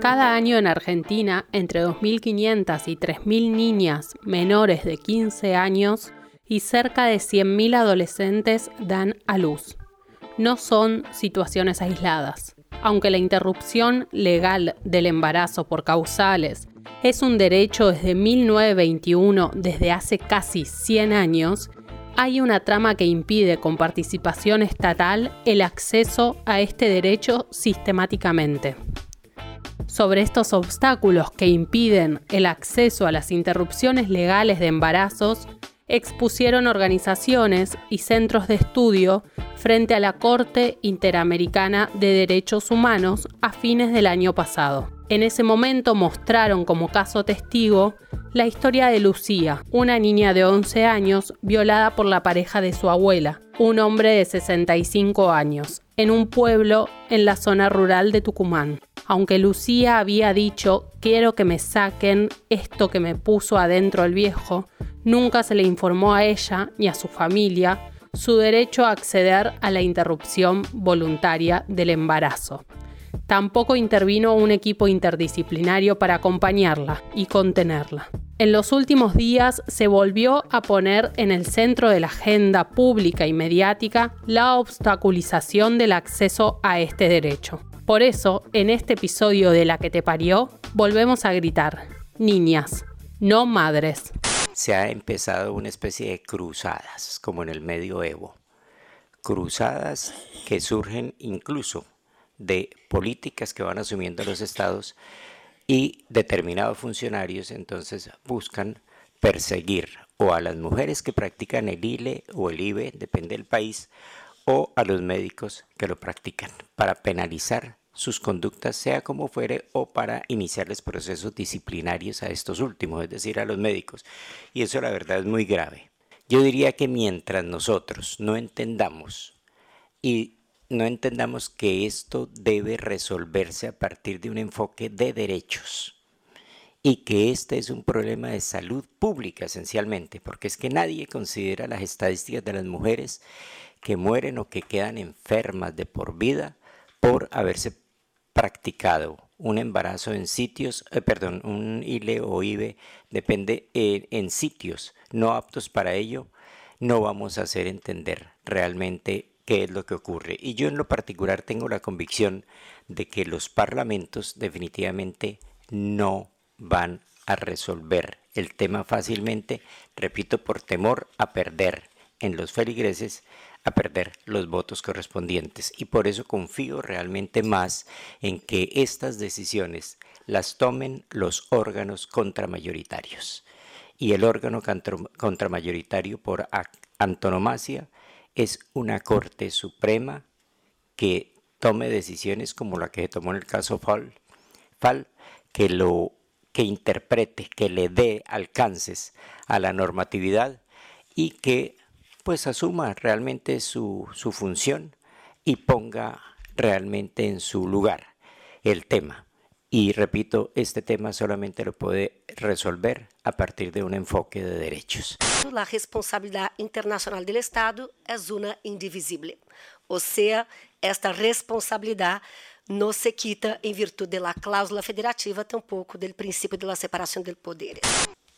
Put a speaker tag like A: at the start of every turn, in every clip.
A: Cada año en Argentina, entre 2.500 y 3.000 niñas menores de 15 años y cerca de 100.000 adolescentes dan a luz. No son situaciones aisladas. Aunque la interrupción legal del embarazo por causales es un derecho desde 1921, desde hace casi 100 años, hay una trama que impide con participación estatal el acceso a este derecho sistemáticamente. Sobre estos obstáculos que impiden el acceso a las interrupciones legales de embarazos, expusieron organizaciones y centros de estudio frente a la Corte Interamericana de Derechos Humanos a fines del año pasado. En ese momento mostraron como caso testigo la historia de Lucía, una niña de 11 años violada por la pareja de su abuela, un hombre de 65 años, en un pueblo en la zona rural de Tucumán. Aunque Lucía había dicho, quiero que me saquen esto que me puso adentro el viejo, nunca se le informó a ella ni a su familia su derecho a acceder a la interrupción voluntaria del embarazo. Tampoco intervino un equipo interdisciplinario para acompañarla y contenerla. En los últimos días se volvió a poner en el centro de la agenda pública y mediática la obstaculización del acceso a este derecho. Por eso, en este episodio de La que te parió, volvemos a gritar, niñas, no madres
B: se ha empezado una especie de cruzadas, como en el medioevo. Cruzadas que surgen incluso de políticas que van asumiendo los estados y determinados funcionarios entonces buscan perseguir o a las mujeres que practican el ILE o el IBE, depende del país, o a los médicos que lo practican, para penalizar sus conductas, sea como fuere, o para iniciarles procesos disciplinarios a estos últimos, es decir, a los médicos. Y eso la verdad es muy grave. Yo diría que mientras nosotros no entendamos y no entendamos que esto debe resolverse a partir de un enfoque de derechos y que este es un problema de salud pública esencialmente, porque es que nadie considera las estadísticas de las mujeres que mueren o que quedan enfermas de por vida por haberse practicado un embarazo en sitios, eh, perdón, un ILE o IBE, depende eh, en sitios no aptos para ello, no vamos a hacer entender realmente qué es lo que ocurre. Y yo en lo particular tengo la convicción de que los parlamentos definitivamente no van a resolver el tema fácilmente, repito, por temor a perder en los feligreses a perder los votos correspondientes. Y por eso confío realmente más en que estas decisiones las tomen los órganos contramayoritarios. Y el órgano contramayoritario por antonomasia es una Corte Suprema que tome decisiones como la que se tomó en el caso Fall, que lo que interprete, que le dé alcances a la normatividad y que pues asuma realmente su, su función y ponga realmente en su lugar el tema. Y repito, este tema solamente lo puede resolver a partir de un enfoque de derechos.
C: La responsabilidad internacional del Estado es una indivisible. O sea, esta responsabilidad no se quita en virtud de la cláusula federativa, tampoco del principio de la separación del poder.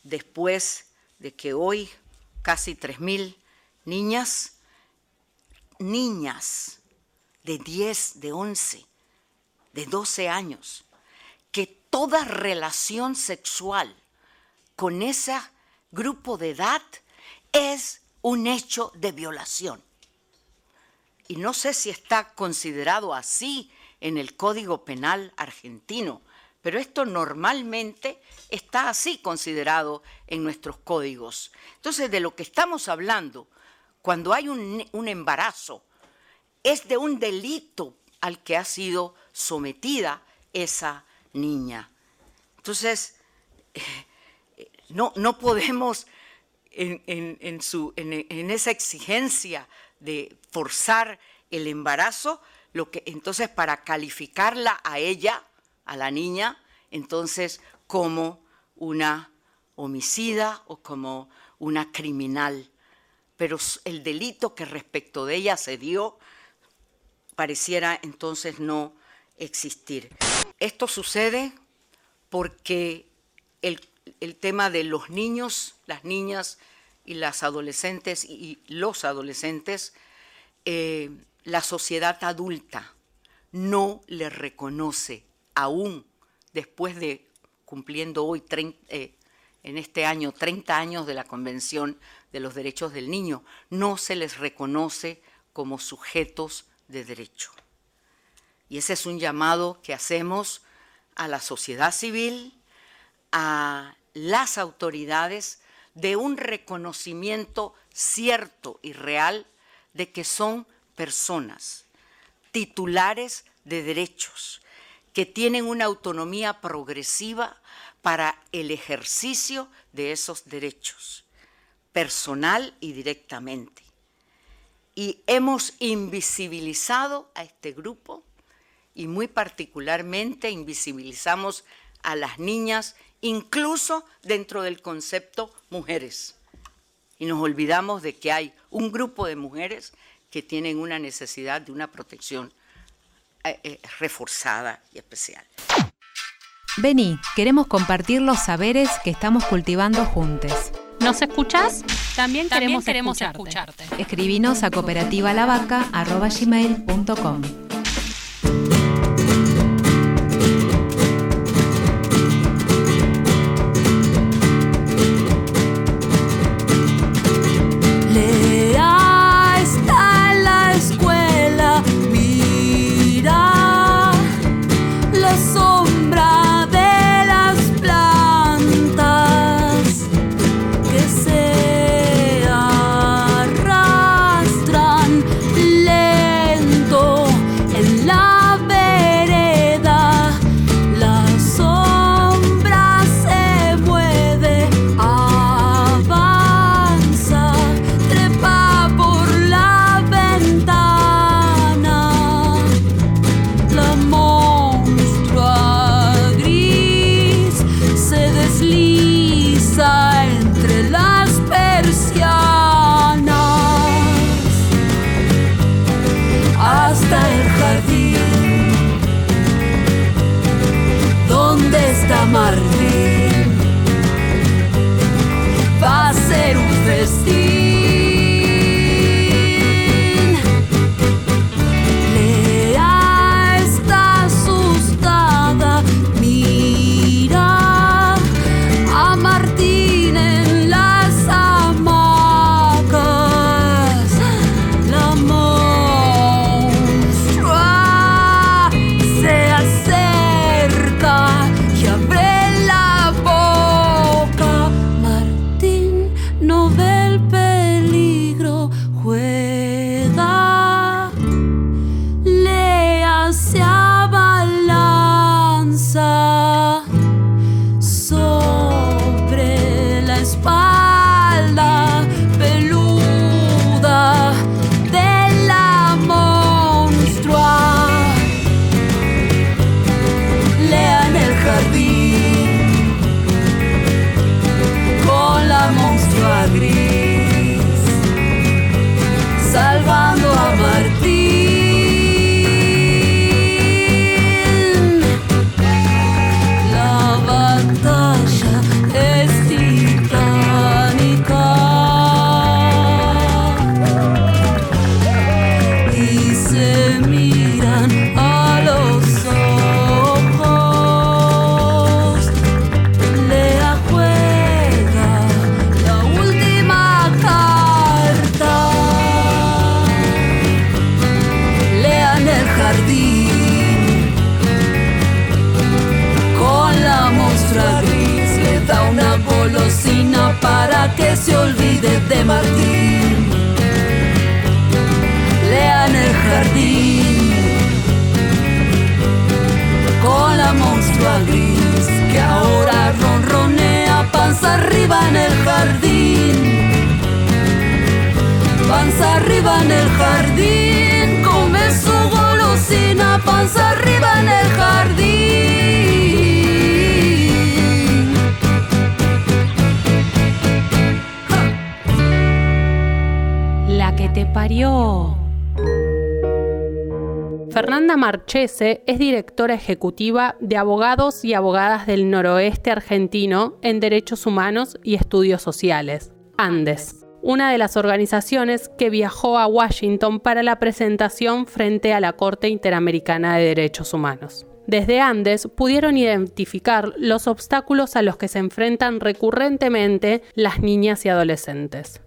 D: Después de que hoy casi 3.000 niñas, niñas de 10, de 11, de 12 años, toda relación sexual con ese grupo de edad es un hecho de violación. Y no sé si está considerado así en el Código Penal argentino, pero esto normalmente está así considerado en nuestros códigos. Entonces, de lo que estamos hablando, cuando hay un, un embarazo, es de un delito al que ha sido sometida esa niña. Entonces, eh, no, no podemos en, su, en, esa exigencia de forzar el embarazo, lo que, entonces para calificarla a ella, a la niña, entonces como una homicida o como una criminal. Pero el delito que respecto de ella se dio pareciera entonces no existir. Esto sucede porque el, tema de los niños, las niñas y las adolescentes y los adolescentes, eh, la sociedad adulta no le reconoce aún después de cumpliendo hoy eh, en este año 30 años de la Convención de los Derechos del Niño, no se les reconoce como sujetos de derecho. Y ese es un llamado que hacemos a la sociedad civil, a las autoridades, de un reconocimiento cierto y real de que son personas titulares de derechos, que tienen una autonomía progresiva para el ejercicio de esos derechos, personal y directamente. Y hemos invisibilizado a este grupo y muy particularmente invisibilizamos a las niñas, incluso dentro del concepto mujeres. Y nos olvidamos de que hay un grupo de mujeres que tienen una necesidad de una protección eh, eh, reforzada y especial.
E: Vení, queremos compartir los saberes que estamos cultivando juntos.
A: ¿Nos escuchás? También, queremos, queremos escucharte.
E: escucharte. Escribinos a cooperativalavaca.gmail.com
F: para que se olvide de Martín. Lean el jardín con la monstrua gris que ahora ronronea panza arriba en el jardín. Panza arriba en el jardín, come su golosina, panza arriba en el jardín.
A: Fernanda Marchese es directora ejecutiva de Abogados y Abogadas del Noroeste Argentino en Derechos Humanos y Estudios Sociales, Andes, una de las organizaciones que viajó a Washington para la presentación frente a la Corte Interamericana de Derechos Humanos. Desde Andes pudieron identificar los obstáculos a los que se enfrentan recurrentemente las niñas y adolescentes.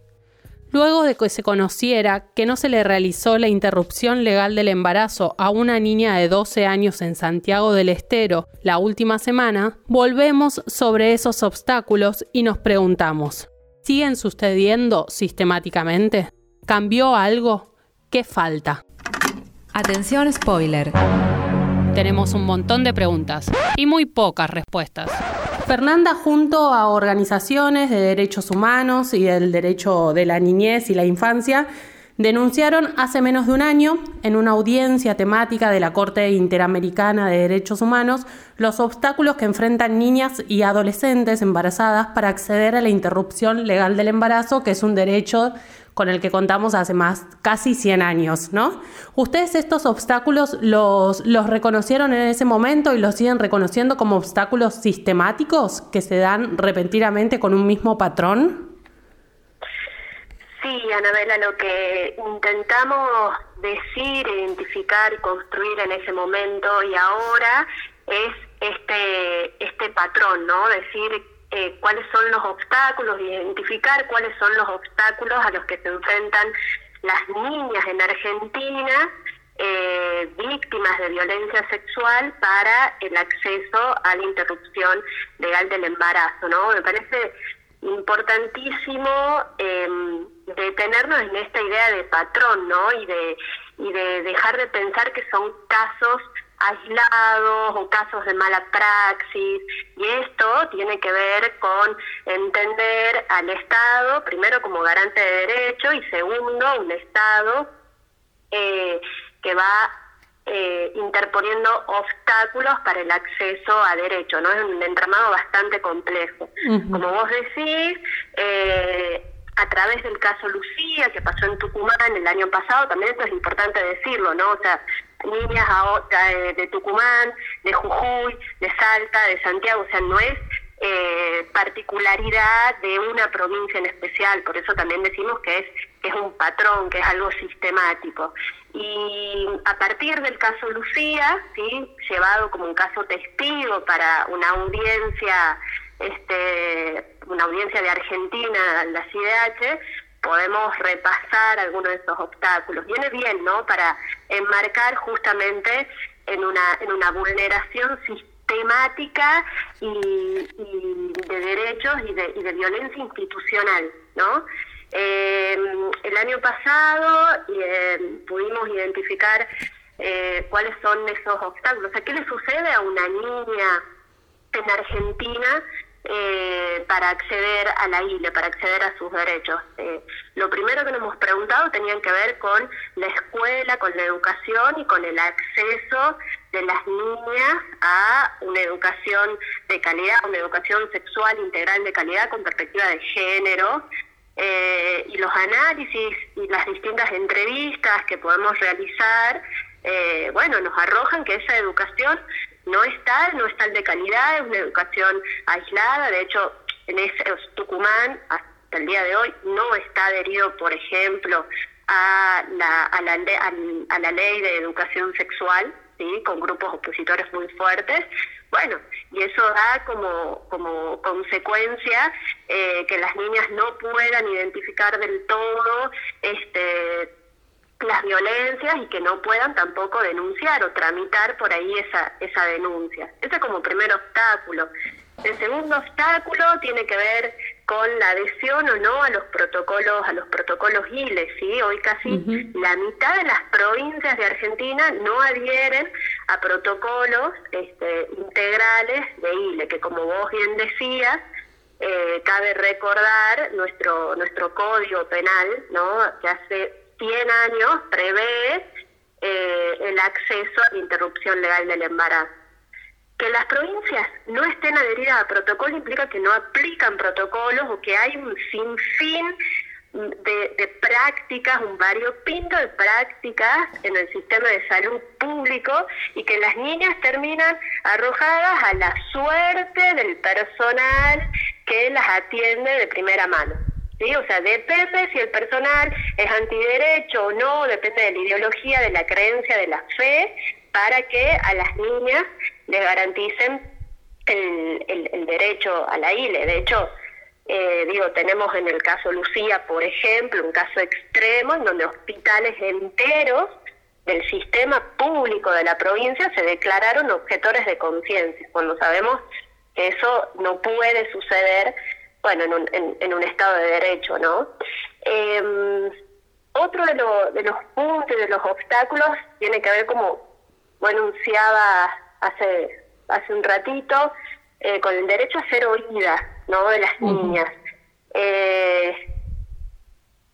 A: Luego de que se conociera que no se le realizó la interrupción legal del embarazo a una niña de 12 años en Santiago del Estero la última semana, volvemos sobre esos obstáculos y nos preguntamos, ¿siguen sucediendo sistemáticamente? ¿Cambió algo? ¿Qué falta?
E: Atención spoiler.
A: Tenemos un montón de preguntas y muy pocas respuestas. Fernanda junto a organizaciones de derechos humanos y del derecho de la niñez y la infancia denunciaron hace menos de un año en una audiencia temática de la Corte Interamericana de Derechos Humanos los obstáculos que enfrentan niñas y adolescentes embarazadas para acceder a la interrupción legal del embarazo, que es un derecho con el que contamos hace más casi 100 años, ¿no? ¿Ustedes estos obstáculos los, los reconocieron en ese momento y los siguen reconociendo como obstáculos sistemáticos que se dan repentinamente con un mismo patrón?
G: Sí, Anabela, lo que intentamos decir, identificar construir en ese momento y ahora es este, este patrón, ¿no? Decir eh, cuáles son los obstáculos, identificar cuáles son los obstáculos a los que se enfrentan las niñas en Argentina eh, víctimas de violencia sexual para el acceso a la interrupción legal del embarazo, ¿no? Me parece importantísimo eh, detenernos en esta idea de patrón, ¿no? Y de, y de dejar de pensar que son casos aislados o casos de mala praxis y esto tiene que ver con entender al Estado primero como garante de derecho y segundo un Estado eh, que va eh, interponiendo obstáculos para el acceso a derecho, ¿no? Es un entramado bastante complejo. Como vos decís, eh, a través del caso Lucía, que pasó en Tucumán el año pasado, también esto es importante decirlo, ¿no? O sea, niñas de Tucumán, de Jujuy, de Salta, de Santiago, o sea, no es eh, particularidad de una provincia en especial, por eso también decimos que es, que es un patrón, que es algo sistemático. Y a partir del caso Lucía, ¿sí? llevado como un caso testigo para una audiencia, este, una audiencia de Argentina, la CIDH, podemos repasar algunos de esos obstáculos. Viene bien, ¿no? Para enmarcar justamente en una, en una vulneración sistemática y, de derechos y de, y de violencia institucional, ¿no? Eh, el año pasado eh, pudimos identificar eh, cuáles son esos obstáculos. O sea, ¿qué le sucede a una niña en Argentina eh, para acceder a la ILE, para acceder a sus derechos. Eh, lo primero que nos hemos preguntado tenían que ver con la escuela, con la educación y con el acceso de las niñas a una educación de calidad, una educación sexual integral de calidad con perspectiva de género. Eh, y los análisis y las distintas entrevistas que podemos realizar, bueno, nos arrojan que esa educación no está, no está de calidad, es una educación aislada, de hecho en ese Tucumán hasta el día de hoy no está adherido, por ejemplo, a la, a la, a la ley de educación sexual, ¿sí? con grupos opositores muy fuertes. Bueno, y eso da como, como consecuencia eh, que las niñas no puedan identificar del todo este, las violencias y que no puedan tampoco denunciar o tramitar por ahí esa, esa denuncia. Ese es como primer obstáculo. El segundo obstáculo tiene que ver con la adhesión o no a los protocolos a los protocolos ILE, ¿sí? Hoy casi la mitad de las provincias de Argentina no adhieren a protocolos este, integrales de ILE, que como vos bien decías, eh, cabe recordar nuestro nuestro código penal, ¿no? Que hace 100 años prevé eh, el acceso a la interrupción legal del embarazo. Que las provincias no estén adheridas a protocolo implica que no aplican protocolos o que hay un sinfín de, de prácticas, un variopinto de prácticas en el sistema de salud público y que las niñas terminan arrojadas a la suerte del personal que las atiende de primera mano. ¿Sí? O sea, depende si el personal es antiderecho o no, depende de la ideología, de la creencia, de la fe, para que a las niñas le garanticen el, derecho a la ILE. De hecho, eh, digo, tenemos en el caso Lucía, por ejemplo, un caso extremo en donde hospitales enteros del sistema público de la provincia se declararon objetores de conciencia, cuando sabemos que eso no puede suceder, bueno, en un, en, un Estado de Derecho, ¿no? Eh, otro de, de los puntos, de los obstáculos, tiene que ver como bueno, anunciaba hace, hace un ratito, eh, con el derecho a ser oída ¿no? de las niñas. Eh,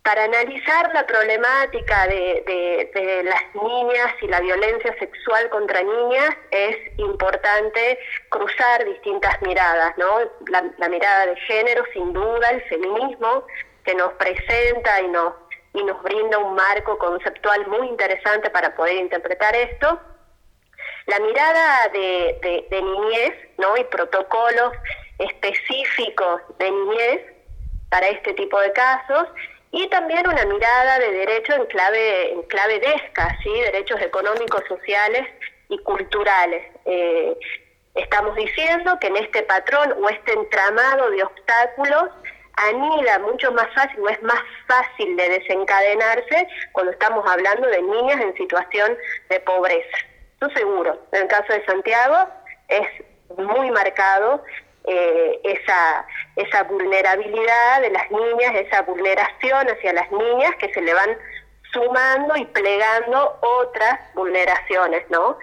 G: para analizar la problemática de, de, las niñas y la violencia sexual contra niñas es importante cruzar distintas miradas, ¿no? La, la, mirada de género, sin duda, el feminismo, que nos presenta y nos, y nos brinda un marco conceptual muy interesante para poder interpretar esto, la mirada de, niñez ¿no? y protocolos específicos de niñez para este tipo de casos y también una mirada de derecho en clave, en clave DESCA, ¿sí? derechos económicos, sociales y culturales. Eh, estamos diciendo que en este patrón o este entramado de obstáculos anida mucho más fácil o es más fácil de desencadenarse cuando estamos hablando de niñas en situación de pobreza seguro. En el caso de Santiago es muy marcado eh, esa, esa vulnerabilidad de las niñas, esa vulneración hacia las niñas que se le van sumando y plegando otras vulneraciones, ¿no?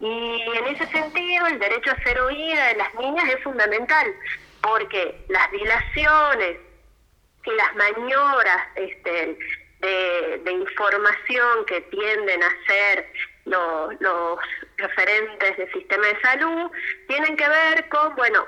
G: Y en ese sentido el derecho a ser oída de las niñas es fundamental, porque las dilaciones y las maniobras este, de, información que tienden a ser los, referentes del sistema de salud tienen que ver con, bueno,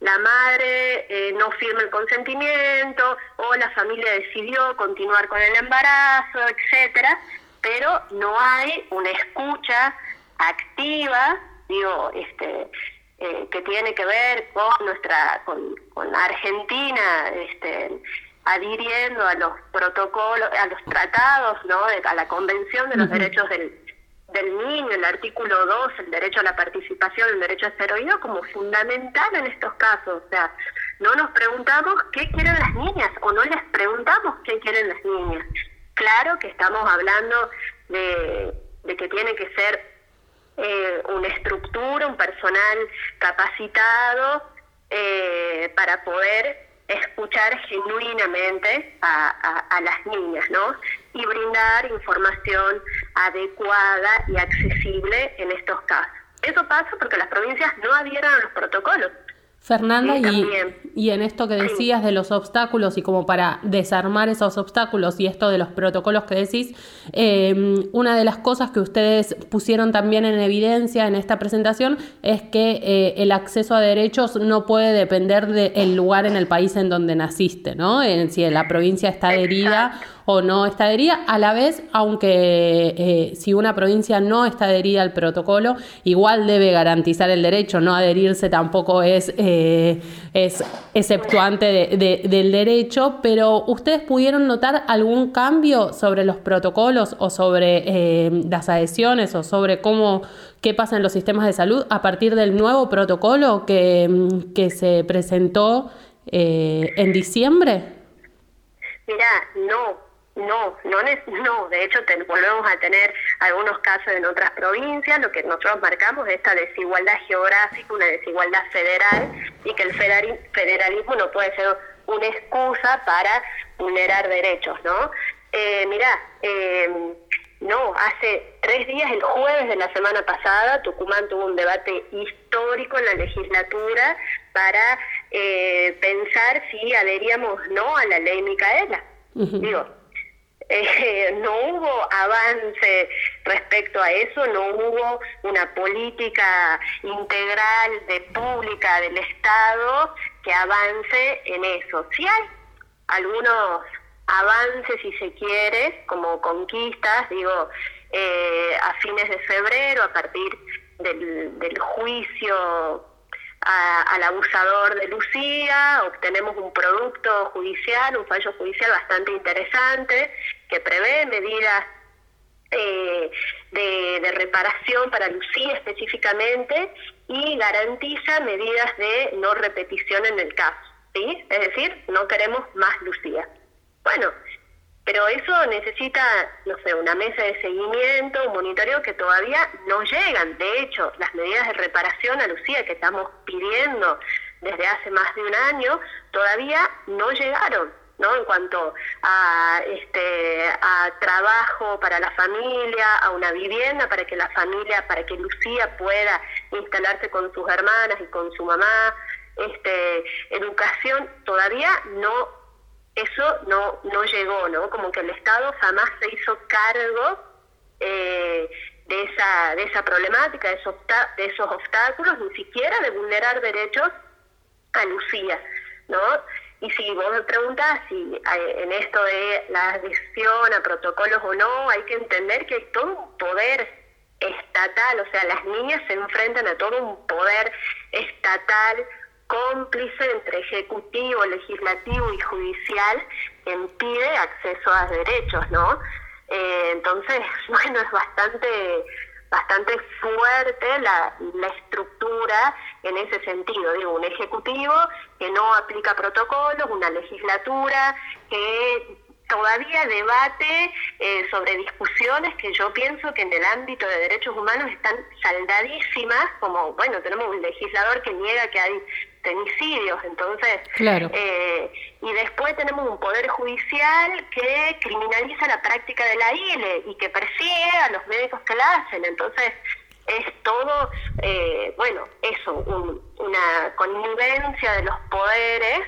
G: la madre eh, no firma el consentimiento o la familia decidió continuar con el embarazo, etcétera, pero no hay una escucha activa, digo, este, eh, que tiene que ver con nuestra, con, con Argentina, este, adhiriendo a los protocolos, a los tratados, ¿no? a la Convención de los Derechos del, del niño, el artículo 2, el derecho a la participación, el derecho a ser oído, como fundamental en estos casos. O sea, no nos preguntamos qué quieren las niñas o no les preguntamos qué quieren las niñas. Claro que estamos hablando de, que tiene que ser eh, una estructura, un personal capacitado eh, para poder escuchar genuinamente a, las niñas, ¿no? Y brindar información adecuada y accesible en estos casos. Eso pasa porque las provincias no adhieren a los protocolos.
A: Fernanda, y, y, en esto que decías de los obstáculos y como para desarmar esos obstáculos y esto de los protocolos que decís, em, una de las cosas que ustedes pusieron también en evidencia en esta presentación es que eh, el acceso a derechos no puede depender del lugar en el país en donde naciste, ¿no? En, si la provincia está adherida o no está adherida. A la vez, aunque eh, si una provincia no está adherida al protocolo, igual debe garantizar el derecho. No adherirse tampoco es, eh, es exceptuante del derecho, pero ¿ustedes pudieron notar algún cambio sobre los protocolos o sobre eh, las adhesiones o sobre cómo qué pasa en los sistemas de salud a partir del nuevo protocolo que, que se presentó en diciembre?
G: Mira, no, no, no, no, de hecho volvemos a tener algunos casos en otras provincias, lo que nosotros marcamos es esta desigualdad geográfica, una desigualdad federal, y que el federalismo no puede ser una excusa para vulnerar derechos, ¿no? Eh, mirá, eh, no, hace tres días, el jueves de la semana pasada, Tucumán tuvo un debate histórico en la legislatura para eh, pensar si adheríamos no a la ley Micaela. Digo, eh, no hubo avance respecto a eso, no hubo una política integral de pública del Estado que avance en eso. Sí hay algunos avances, si se quiere, como conquistas, digo, eh, a fines de febrero, a partir del, del juicio al abusador de Lucía, obtenemos un producto judicial, un fallo judicial bastante interesante que prevé medidas eh, de, de, reparación para Lucía específicamente y garantiza medidas de no repetición en el caso. ¿sí? Es decir, no queremos más Lucía. Bueno, pero eso necesita, no sé, una mesa de seguimiento, un monitoreo que todavía no llegan. De hecho, las medidas de reparación a Lucía que estamos pidiendo desde hace más de un año todavía no llegaron. ¿No? En cuanto a este a trabajo para la familia, a una vivienda para que la familia, para que Lucía pueda instalarse con sus hermanas y con su mamá, este educación todavía no eso no, no llegó, ¿no? Como que el Estado jamás se hizo cargo eh, de, esa, de esa problemática, de esos, de esos obstáculos, ni siquiera de vulnerar derechos a Lucía, ¿no? Y si vos me preguntas si eh, en esto de la adhesión a protocolos o no, hay que entender que todo un poder estatal, o sea, las niñas se enfrentan a todo un poder estatal cómplice entre ejecutivo, legislativo y judicial que impide acceso a derechos, ¿no? Eh, entonces, bueno, es bastante bastante fuerte la, estructura en ese sentido, digo, un ejecutivo que no aplica protocolos, una legislatura que todavía debate eh, sobre discusiones que yo pienso que en el ámbito de derechos humanos están saldadísimas, como, bueno, tenemos un legislador que niega que hay femicidios, entonces, eh, y después tenemos un poder judicial que criminaliza la práctica de la ILE y que persigue a los médicos que la hacen, entonces es todo, eh, bueno, eso, una connivencia de los poderes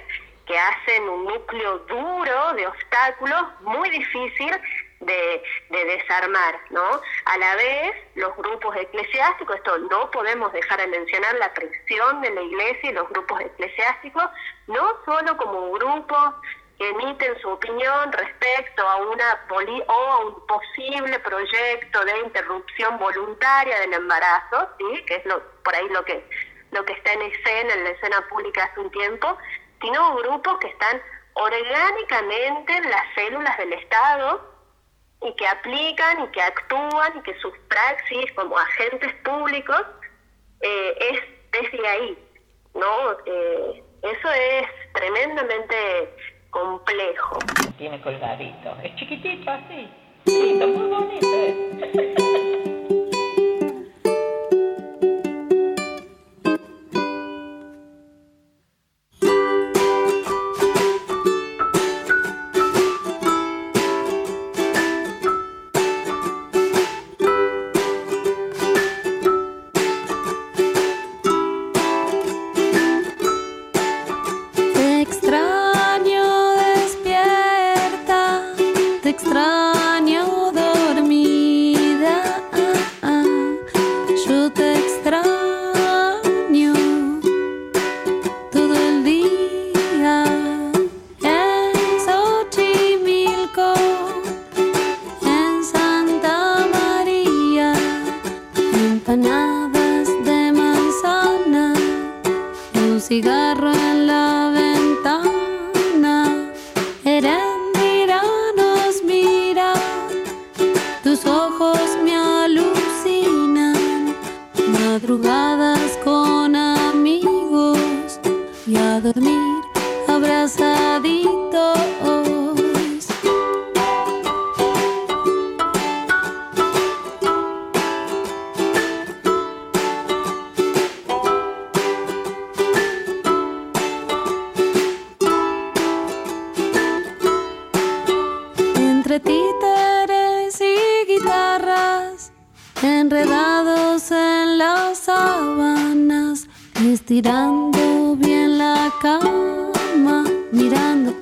G: que hacen un núcleo duro de obstáculos muy difícil de, desarmar, ¿no? A la vez, los grupos eclesiásticos, esto no podemos dejar de mencionar la presión de la iglesia y los grupos eclesiásticos, no solo como grupos que emiten su opinión respecto a una poli o a un posible proyecto de interrupción voluntaria del embarazo, ¿sí? que es lo, por ahí lo que, lo que está en escena, en la escena pública hace un tiempo, sino grupos que están orgánicamente en las células del Estado y que aplican y que actúan y que sus praxis como agentes públicos eh, es desde ahí, ¿no? Eh, eso es tremendamente complejo.
H: Tiene colgadito, es chiquitito así, lindo, muy bonito. ¿eh?
F: Enredados en las sábanas, estirando bien la cama, mirando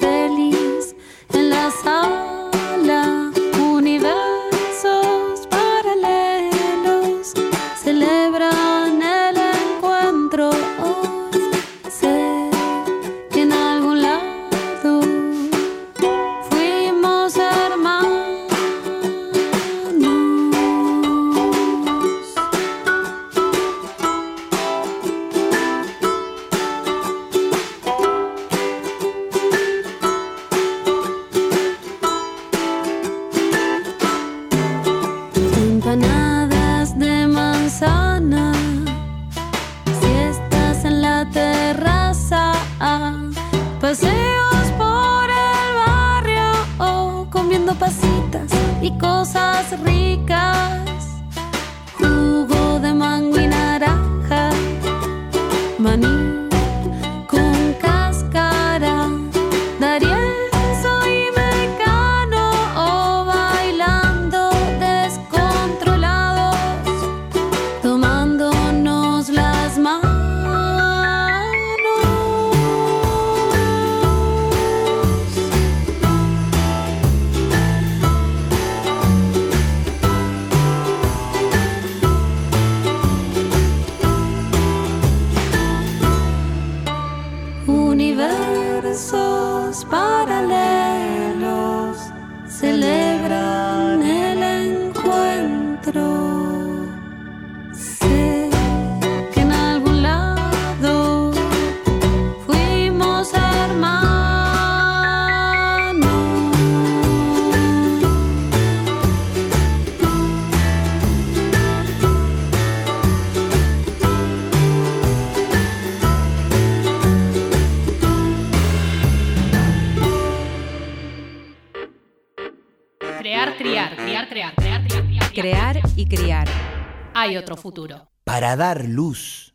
A: otro futuro.
I: Para dar luz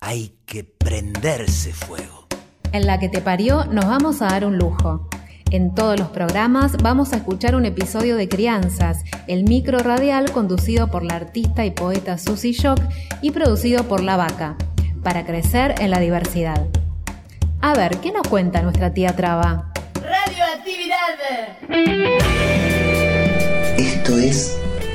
I: hay que prenderse fuego.
E: En la que te parió nos vamos a dar un lujo. En todos los programas vamos a escuchar un episodio de Crianzas, el micro radial conducido por la artista y poeta Susie Shock y producido por La Vaca, para crecer en la diversidad. A ver, ¿qué nos cuenta nuestra tía Traba?
J: Esto es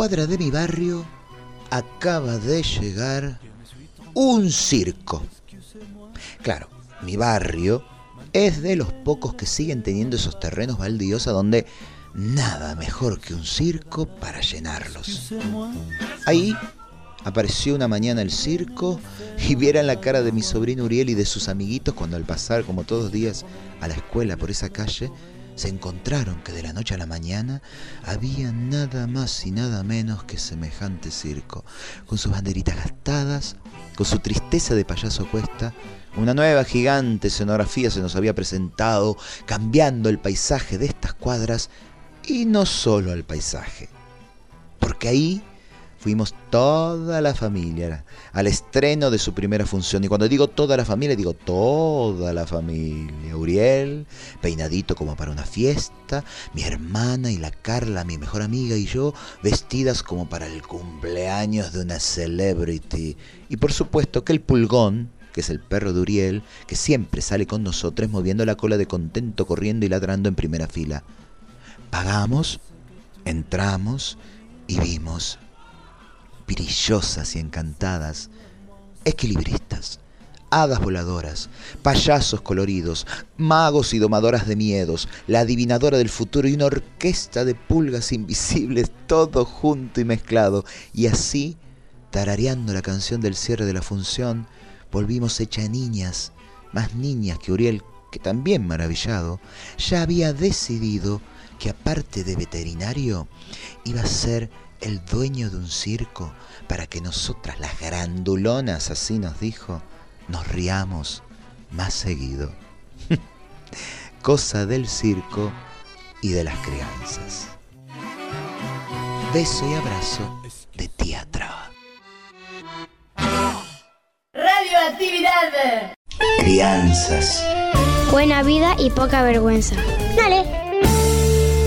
J: Cuadra de mi barrio acaba de llegar un circo. Claro, mi barrio es de los pocos que siguen teniendo esos terrenos baldíos a donde nada mejor que un circo para llenarlos. Ahí apareció una mañana el circo y vieran la cara de mi sobrino Uriel y de sus amiguitos cuando al pasar como todos los días a la escuela por esa calle se encontraron que de la noche a la mañana había nada más y nada menos que semejante circo, con sus banderitas gastadas, con su tristeza de payaso cuesta, una nueva gigante escenografía se nos había presentado, cambiando el paisaje de estas cuadras, y no solo el paisaje, porque ahí Fuimos toda la familia al estreno de su primera función. Y cuando digo toda la familia, digo toda la familia. Uriel, peinadito como para una fiesta. Mi hermana y la Carla, mi mejor amiga, y yo, vestidas como para el cumpleaños de una celebrity. Y por supuesto que el pulgón, que es el perro de Uriel, que siempre sale con nosotros moviendo la cola de contento, corriendo y ladrando en primera fila. Pagamos, entramos y vimos brillosas y encantadas, equilibristas, hadas voladoras, payasos coloridos, magos y domadoras de miedos, la adivinadora del futuro y una orquesta de pulgas invisibles, todo junto y mezclado. Y así, tarareando la canción del cierre de la función, volvimos hecha niñas, más niñas que Uriel, que también maravillado, ya había decidido que aparte de veterinario, iba a ser el dueño de un circo para que nosotras las grandulonas, así nos dijo, nos riamos más seguido. Cosa del circo y de las crianzas. Beso y abrazo de teatro.
K: Radioactividad.
J: Crianzas.
L: Buena vida y poca vergüenza. Dale.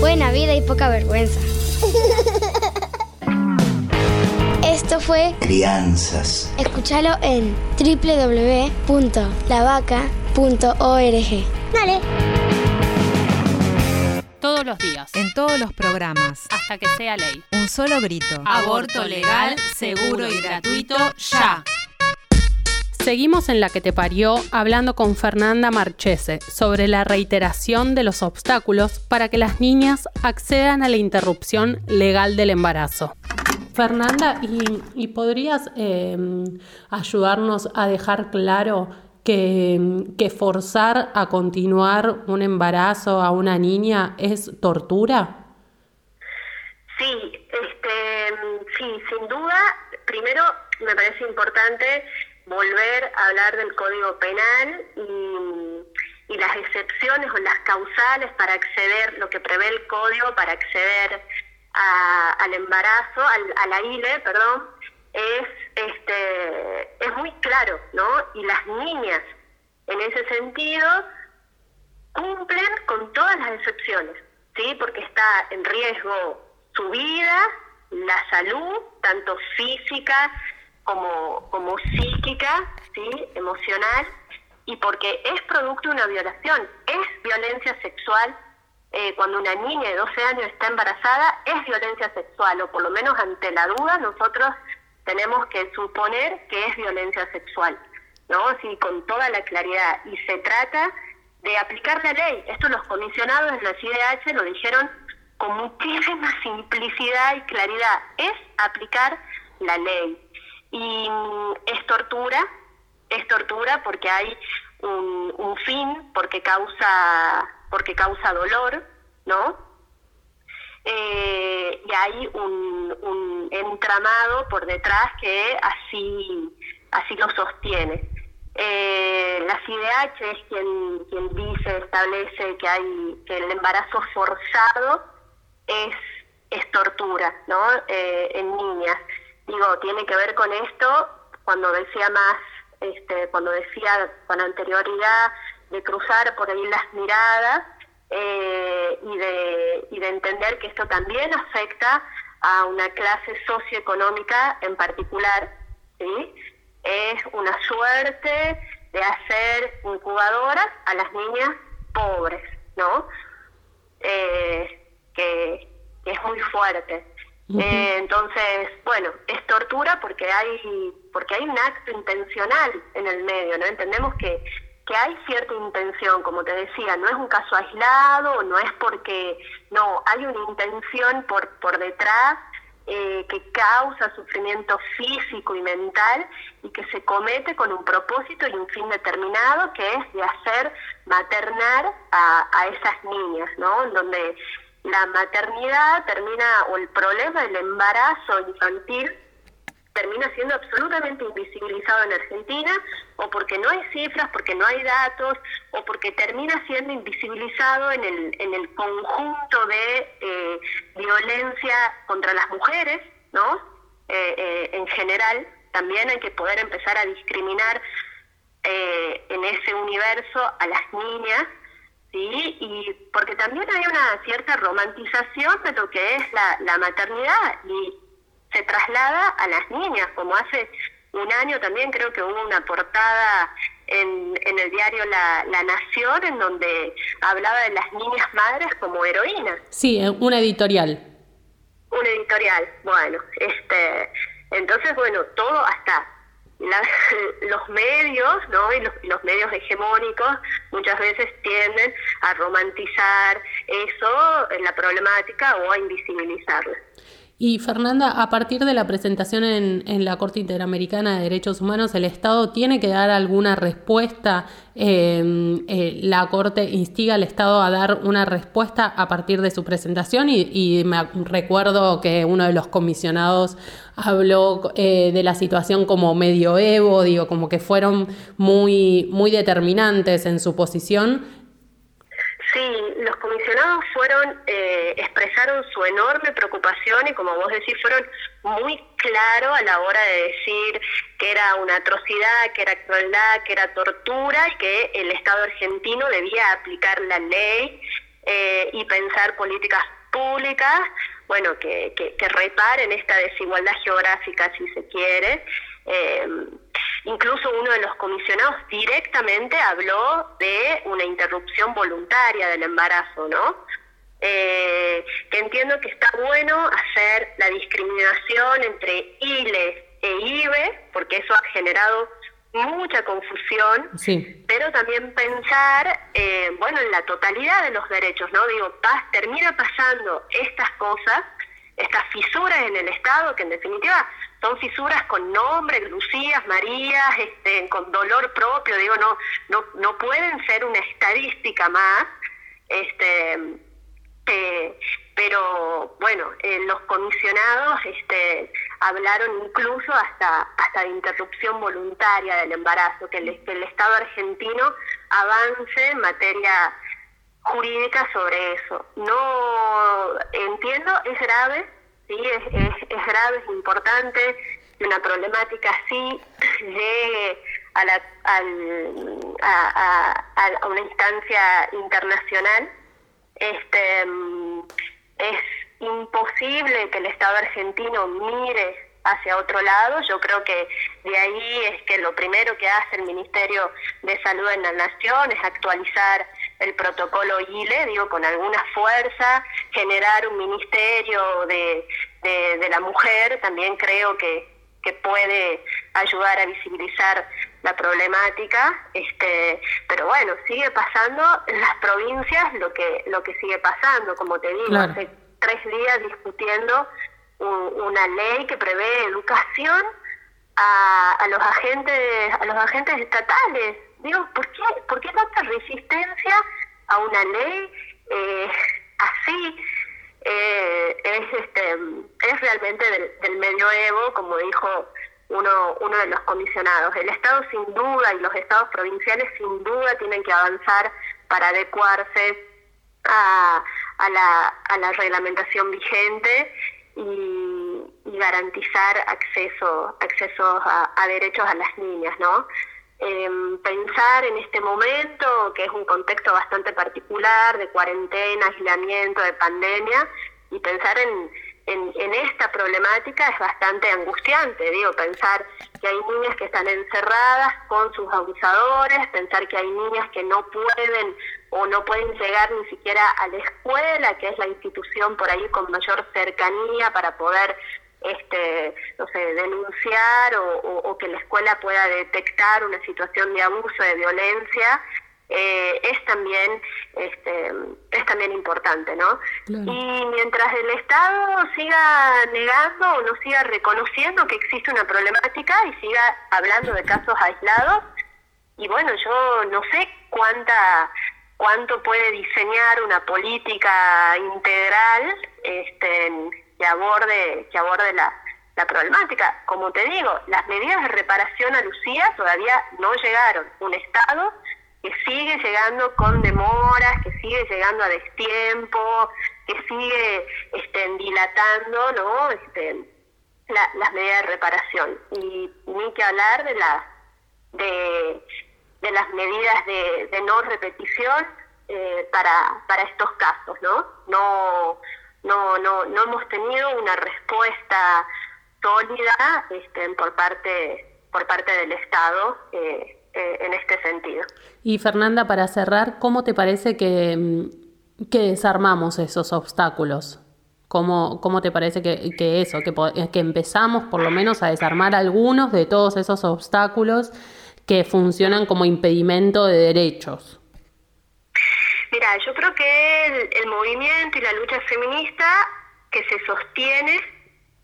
L: Buena vida y poca vergüenza. Esto fue
J: Crianzas.
L: Escúchalo en www.lavaca.org. Dale.
A: Todos los días.
E: En todos los programas.
A: Hasta que sea ley.
E: Un solo grito.
A: Aborto legal, seguro y gratuito, ya. Seguimos en la que te parió hablando con Fernanda Marchese sobre la reiteración de los obstáculos para que las niñas accedan a la interrupción legal del embarazo. Fernanda, ¿y, podrías eh, ayudarnos a dejar claro que, que, forzar a continuar un embarazo a una niña es tortura?
G: Sí, este, sí, sin duda. Primero, me parece importante volver a hablar del Código Penal y las excepciones o las causales para acceder, lo que prevé el Código para acceder al embarazo, a la ILE, perdón, es, este, es muy claro, ¿no? Y las niñas, en ese sentido, cumplen con todas las excepciones, ¿sí? Porque está en riesgo su vida, la salud, tanto física como, como psíquica, ¿sí? Emocional, y porque es producto de una violación, es violencia sexual eh, cuando una niña de 12 años está embarazada es violencia sexual, o por lo menos ante la duda nosotros tenemos que suponer que es violencia sexual, ¿no? Sí, con toda la claridad. Y se trata de aplicar la ley. Esto los comisionados en la CIDH lo dijeron con muchísima simplicidad y claridad. Es aplicar la ley. Y mm, es tortura, es tortura porque hay un, un fin, porque causa porque causa dolor, ¿no? Eh, y hay un, entramado por detrás que así, así lo sostiene. Eh, la CIDH es quien, quien dice, establece que hay que el embarazo forzado es, es tortura, ¿no? Eh, en niñas. Digo, tiene que ver con esto cuando decía más, este, cuando decía con anterioridad de cruzar por ahí las miradas eh, y, de, y de entender que esto también afecta a una clase socioeconómica en particular, ¿sí? Es una suerte de hacer incubadoras a las niñas pobres, ¿no? Eh, que, es muy fuerte. Eh, entonces, bueno, es tortura porque hay porque hay un acto intencional en el medio, ¿no? Entendemos que que hay cierta intención, como te decía, no es un caso aislado, no es porque, no, hay una intención por, por detrás eh, que causa sufrimiento físico y mental y que se comete con un propósito y un fin determinado que es de hacer maternar a, a esas niñas, ¿no? En donde la maternidad termina, o el problema del embarazo infantil termina siendo absolutamente invisibilizado en Argentina, o porque no hay cifras, porque no hay datos, o porque termina siendo invisibilizado en el, en el conjunto de eh, violencia contra las mujeres, ¿no? en general, también hay que poder empezar a discriminar en ese universo a las niñas ¿sí? Y porque también hay una cierta romantización de lo que es la, la maternidad y se traslada a las niñas, como hace un año también creo que hubo una portada en, en el diario la, la, Nación en donde hablaba de las niñas madres como heroínas.
A: Sí, eh, una editorial.
G: Una editorial, bueno, este, entonces bueno, todo hasta los medios, ¿no? Y los, medios hegemónicos muchas veces tienden a romantizar eso, en la problemática, o a invisibilizarla.
A: Y Fernanda, a partir de la presentación en, en, la Corte Interamericana de Derechos Humanos, ¿el Estado tiene que dar alguna respuesta? Em, eh, la Corte instiga al Estado a dar una respuesta a partir de su presentación y, me recuerdo que uno de los comisionados habló eh, de la situación como medioevo, digo, como que fueron muy, muy determinantes en su posición
G: los comisionados fueron, eh, expresaron su enorme preocupación y como vos decís, fueron muy claros a la hora de decir que era una atrocidad, que era crueldad, que era tortura y que el Estado argentino debía aplicar la ley eh, y pensar políticas públicas, bueno, que, que, que reparen esta desigualdad geográfica, si se quiere. Eh, Incluso uno de los comisionados directamente habló de una interrupción voluntaria del embarazo, ¿no? Eh, que entiendo que está bueno hacer la discriminación entre ILE e IBE, porque eso ha generado mucha confusión, pero también pensar, eh, bueno, en la totalidad de los derechos, ¿no? Digo, paz, termina pasando estas cosas, estas fisuras en el Estado, que en definitiva son fisuras con nombres, Lucías, Marías, este, con dolor propio, digo, no, no, no pueden ser una estadística más, este, eh, pero bueno, eh, los comisionados este, hablaron incluso hasta, hasta de interrupción voluntaria del embarazo, que el, que el Estado argentino avance en materia jurídica sobre eso. No entiendo, es grave, sí, es, es, grave, es importante que una problemática así llegue a, la, a, a, una instancia internacional. Este, es imposible que el Estado argentino mire hacia otro lado. Yo creo que de ahí es que lo primero que hace el Ministerio de Salud en la Nación es actualizar el protocolo ILE, digo, con alguna fuerza, generar un ministerio de, de, la mujer, también creo que, que puede ayudar a visibilizar la problemática, este, pero bueno, sigue pasando en las provincias lo que, lo que sigue pasando, como te digo, hace tres días discutiendo una ley que prevé educación a, a los agentes, a los agentes estatales, Digo, ¿por qué, ¿por qué tanta resistencia a una ley eh, así? Eh, es, este, es realmente del, medioevo, como dijo uno, uno de los comisionados. El Estado sin duda y los estados provinciales sin duda tienen que avanzar para adecuarse a, a, la, a la reglamentación vigente y, y garantizar acceso, acceso a, a derechos a las niñas, ¿no? Eh, pensar en este momento, que es un contexto bastante particular de cuarentena, aislamiento, de pandemia, y pensar en, en, esta problemática es bastante angustiante, digo, pensar que hay niñas que están encerradas con sus abusadores, pensar que hay niñas que no pueden o no pueden llegar ni siquiera a la escuela, que es la institución por ahí con mayor cercanía para poder este, no sé, denunciar o, que la escuela pueda detectar una situación de abuso, de violencia, eh, es también este, es también importante, ¿no? Y mientras el Estado siga negando o no siga reconociendo que existe una problemática y siga hablando de casos aislados, y bueno, yo no sé cuánta cuánto puede diseñar una política integral este, que aborde, que aborde la, la problemática. Como te digo, las medidas de reparación a Lucía todavía no llegaron. Un Estado que sigue llegando con demoras, que sigue llegando a destiempo, que sigue este, dilatando ¿no? este, las medidas de reparación. Y ni que hablar de las de, de las medidas de, de no repetición eh, para, para estos casos, ¿no? No, no, no, no hemos tenido una respuesta sólida este, por parte por parte del Estado eh, eh, en este sentido.
A: Y Fernanda, para cerrar, ¿cómo te parece que, mm, que desarmamos esos obstáculos? ¿Cómo, cómo te parece que, que eso, que, que empezamos por lo menos a desarmar algunos de todos esos obstáculos que funcionan como impedimento de derechos?
G: Mira, yo creo que el, el movimiento y la lucha feminista que se sostiene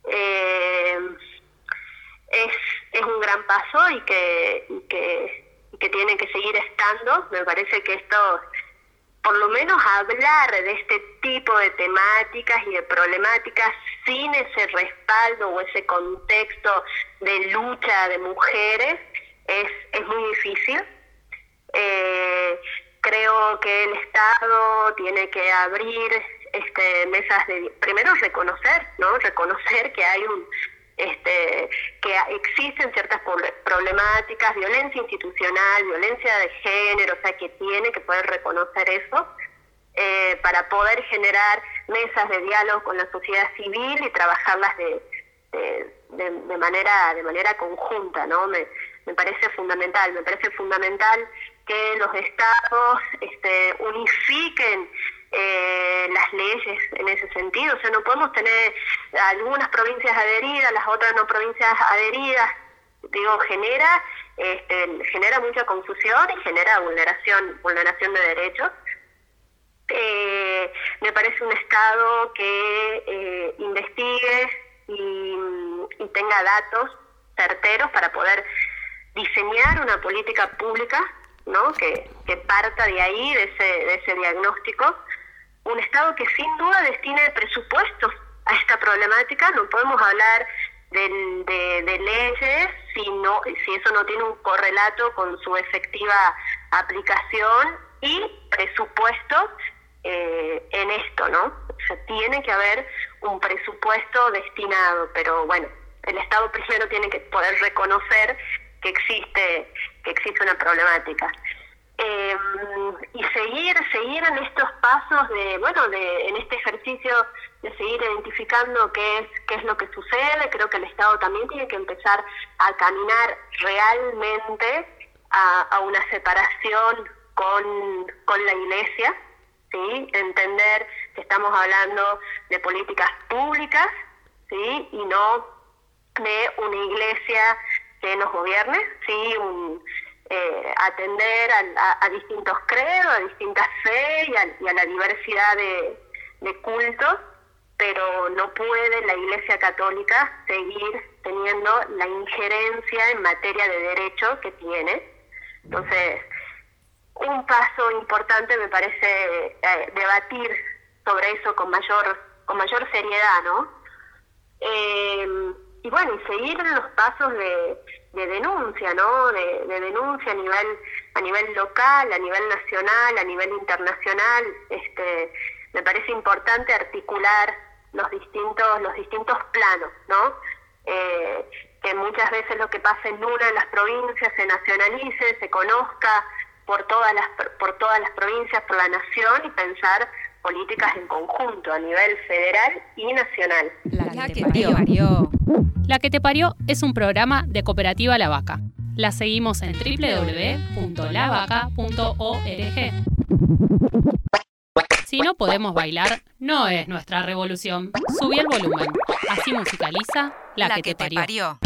G: eh, es, es un gran paso y que, que tiene que seguir estando. Me parece que esto, por lo menos hablar de este tipo de temáticas y de problemáticas sin ese respaldo o ese contexto de lucha de mujeres es, es muy difícil. Eh, creo que el Estado tiene que abrir este, mesas de primero reconocer, ¿no? Reconocer que hay un este, que existen ciertas problemáticas, violencia institucional, violencia de género, o sea, que tiene que poder reconocer eso eh, para poder generar mesas de diálogo con la sociedad civil y trabajarlas de, de, de, manera de manera conjunta, ¿no? Me, me parece fundamental, me parece fundamental que los estados este, unifiquen eh, las leyes en ese sentido. O sea, no podemos tener algunas provincias adheridas, las otras no provincias adheridas. Digo, genera este, genera mucha confusión y genera vulneración vulneración de derechos. Eh, me parece un Estado que eh, investigue y, y tenga datos certeros para poder diseñar una política pública ¿no? que, que parta de ahí, de ese, de ese diagnóstico un Estado que sin duda destine presupuestos a esta problemática. No podemos hablar de, leyes si, no, si eso no tiene un correlato con su efectiva aplicación y presupuesto eh, en esto, ¿no? O sea, tiene que haber un presupuesto destinado, pero bueno, el Estado primero tiene que poder reconocer que existe que existe una problemática. Eh, y seguir seguir en estos pasos de bueno de en este ejercicio de seguir identificando qué es qué es lo que sucede. Creo que el Estado también tiene que empezar a caminar realmente a, a una separación con, con la Iglesia sí entender que estamos hablando de políticas públicas sí y no de una Iglesia que nos gobierne sí un eh, atender a, distintos credos, a distintas fe y a, la diversidad de, cultos, pero no puede la Iglesia Católica seguir teniendo la injerencia en materia de derecho que tiene. Entonces, un paso importante me parece eh, debatir sobre eso con mayor con mayor seriedad, ¿no? Eh, y bueno, y seguir los pasos de, de denuncia, ¿no? De, denuncia a nivel a nivel local, a nivel nacional, a nivel internacional. Este, me parece importante articular los distintos los distintos planos, ¿no? Eh, que muchas veces lo que pasa en una de las provincias se nacionalice, se conozca por todas las por todas las provincias, por la nación y pensar políticas en conjunto a nivel federal y nacional.
E: La, que parió.
A: La que te parió es un programa de Cooperativa La Vaca. La seguimos en www.lavaca.org. Si no podemos bailar, no es nuestra revolución. Subí el volumen. Así musicaliza La, que, te, parió.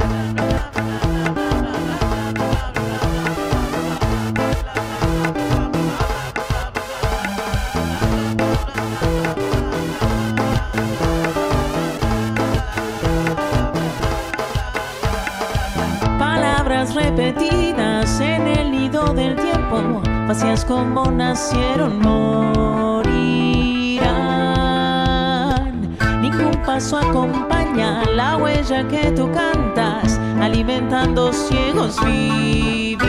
K: repetidas en el nido del tiempo, vacías como nacieron, morirán. Ningún paso acompaña la huella que tú cantas, alimentando ciegos vivirás.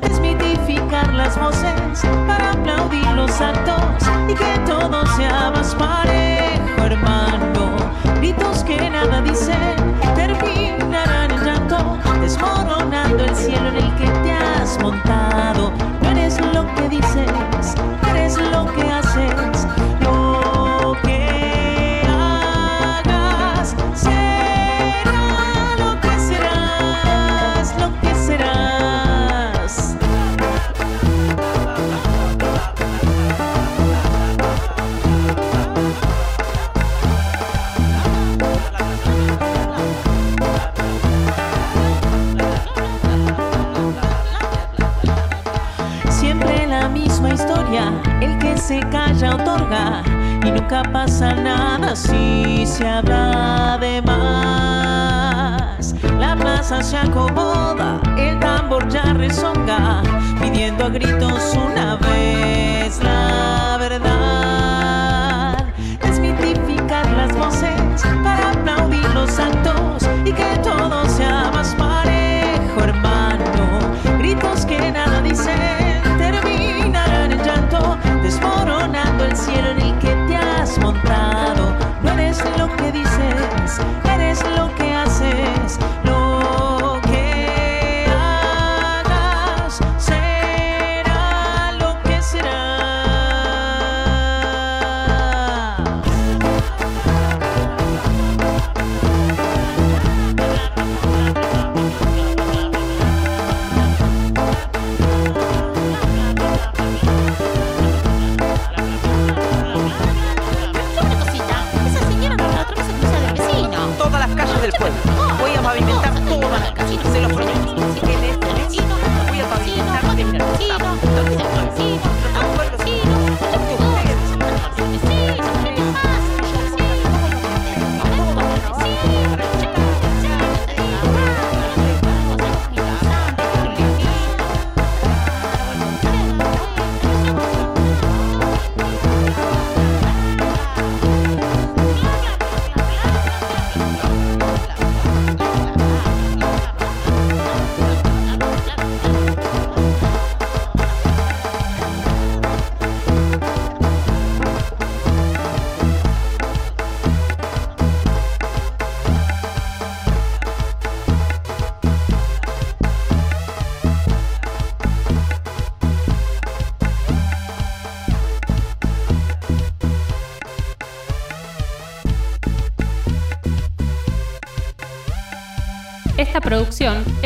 K: Desmitificar las voces para aplaudir los actos y que todo sea más parejo, hermano. Gritos que nada dicen desmoronando el cielo en el que